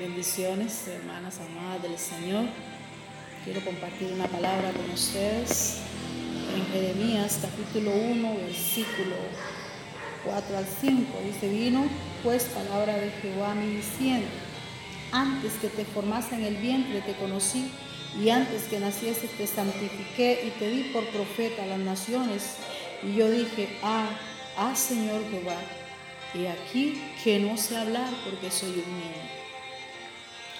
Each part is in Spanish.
Bendiciones, hermanas amadas del Señor. Quiero compartir una palabra con ustedes en Jeremías capítulo 1, versículo 4 al 5. Dice, vino pues palabra de Jehová mí diciendo, antes que te formase en el vientre te conocí y antes que naciese te santifiqué y te di por profeta a las naciones. Y yo dije, ah, ah Señor Jehová, y aquí que no sé hablar porque soy un niño.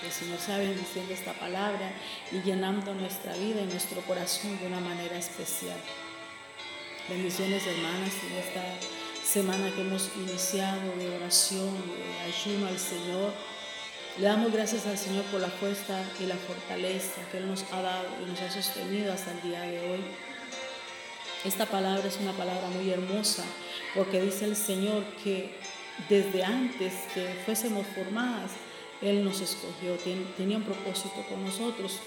Que el Señor sabe diciendo esta palabra y llenando nuestra vida y nuestro corazón de una manera especial. Bendiciones hermanas en esta semana que hemos iniciado de oración, de ayuno al Señor. Le damos gracias al Señor por la fuerza y la fortaleza que Él nos ha dado y nos ha sostenido hasta el día de hoy. Esta palabra es una palabra muy hermosa porque dice el Señor que desde antes que fuésemos formadas, él nos escogió, tenía un propósito con nosotros.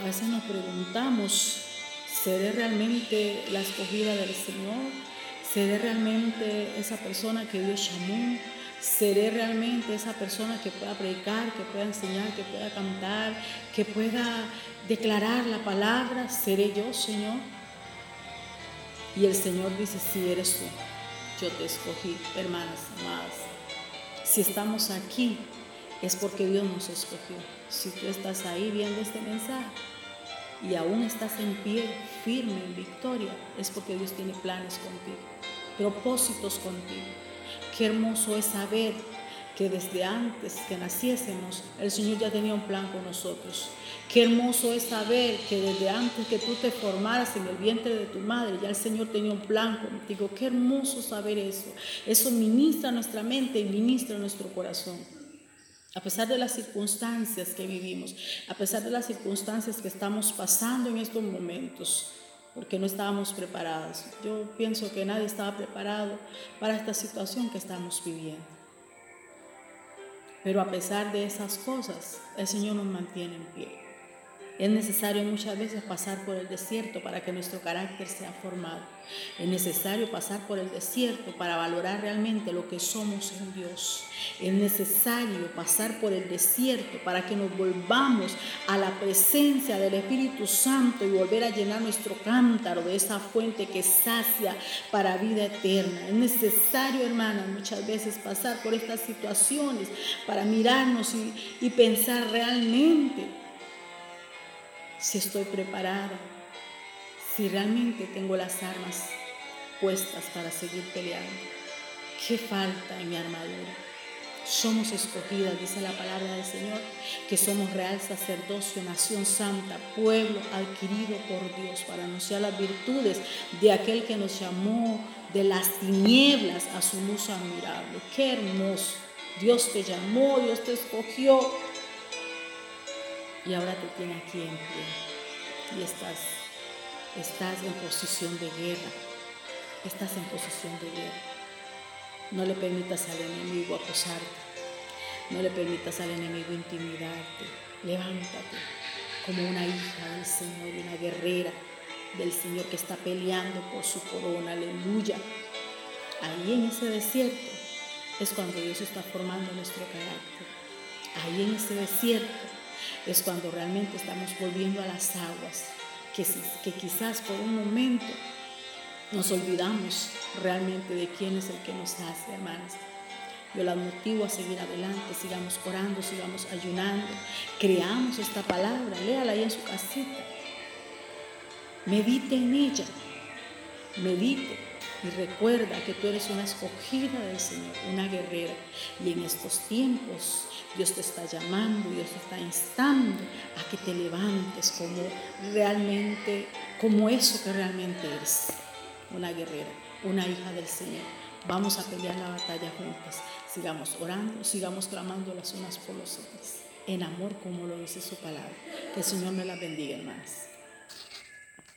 A veces nos preguntamos, ¿seré realmente la escogida del Señor? ¿Seré realmente esa persona que Dios llamó? ¿Seré realmente esa persona que pueda predicar, que pueda enseñar, que pueda cantar, que pueda declarar la palabra? ¿Seré yo, Señor? Y el Señor dice, sí, eres tú. Yo te escogí, hermanas amadas. Si estamos aquí es porque Dios nos escogió. Si tú estás ahí viendo este mensaje y aún estás en pie, firme, en victoria, es porque Dios tiene planes contigo, propósitos contigo. Qué hermoso es saber que desde antes que naciésemos, el Señor ya tenía un plan con nosotros. Qué hermoso es saber que desde antes que tú te formaras en el vientre de tu madre, ya el Señor tenía un plan contigo. Qué hermoso saber eso. Eso ministra nuestra mente y ministra nuestro corazón. A pesar de las circunstancias que vivimos, a pesar de las circunstancias que estamos pasando en estos momentos, porque no estábamos preparados. Yo pienso que nadie estaba preparado para esta situación que estamos viviendo. Pero a pesar de esas cosas, el Señor nos mantiene en pie. Es necesario muchas veces pasar por el desierto para que nuestro carácter sea formado. Es necesario pasar por el desierto para valorar realmente lo que somos en Dios. Es necesario pasar por el desierto para que nos volvamos a la presencia del Espíritu Santo y volver a llenar nuestro cántaro de esa fuente que sacia para vida eterna. Es necesario, hermanas, muchas veces pasar por estas situaciones para mirarnos y, y pensar realmente si estoy preparada, si realmente tengo las armas puestas para seguir peleando. ¿Qué falta en mi armadura? Somos escogidas, dice la palabra del Señor, que somos real sacerdocio, nación santa, pueblo adquirido por Dios para anunciar las virtudes de aquel que nos llamó de las tinieblas a su luz admirable. Qué hermoso. Dios te llamó, Dios te escogió y ahora te tiene aquí en pie y estás, estás en posición de guerra, estás en posición de guerra. No le permitas al enemigo acosarte, no le permitas al enemigo intimidarte. Levántate como una hija del Señor, una guerrera del Señor que está peleando por su corona, aleluya. Ahí en ese desierto es cuando Dios está formando nuestro carácter. Ahí en ese desierto es cuando realmente estamos volviendo a las aguas, que, quizás por un momento nos olvidamos realmente de quién es el que nos hace, hermanas. Yo las motivo a seguir adelante, sigamos orando, sigamos ayunando, creamos esta palabra, léala ahí en su casita, medite en ella, medite y recuerda que tú eres una escogida del Señor, una guerrera. Y en estos tiempos Dios te está llamando, Dios te está instando a que te levantes como realmente, como eso que realmente eres, una guerrera, una hija del Señor. Vamos a pelear la batalla juntas. Sigamos orando, sigamos clamando las unas por los otros, en amor como lo dice su palabra. Que el Señor me la bendiga, hermanas.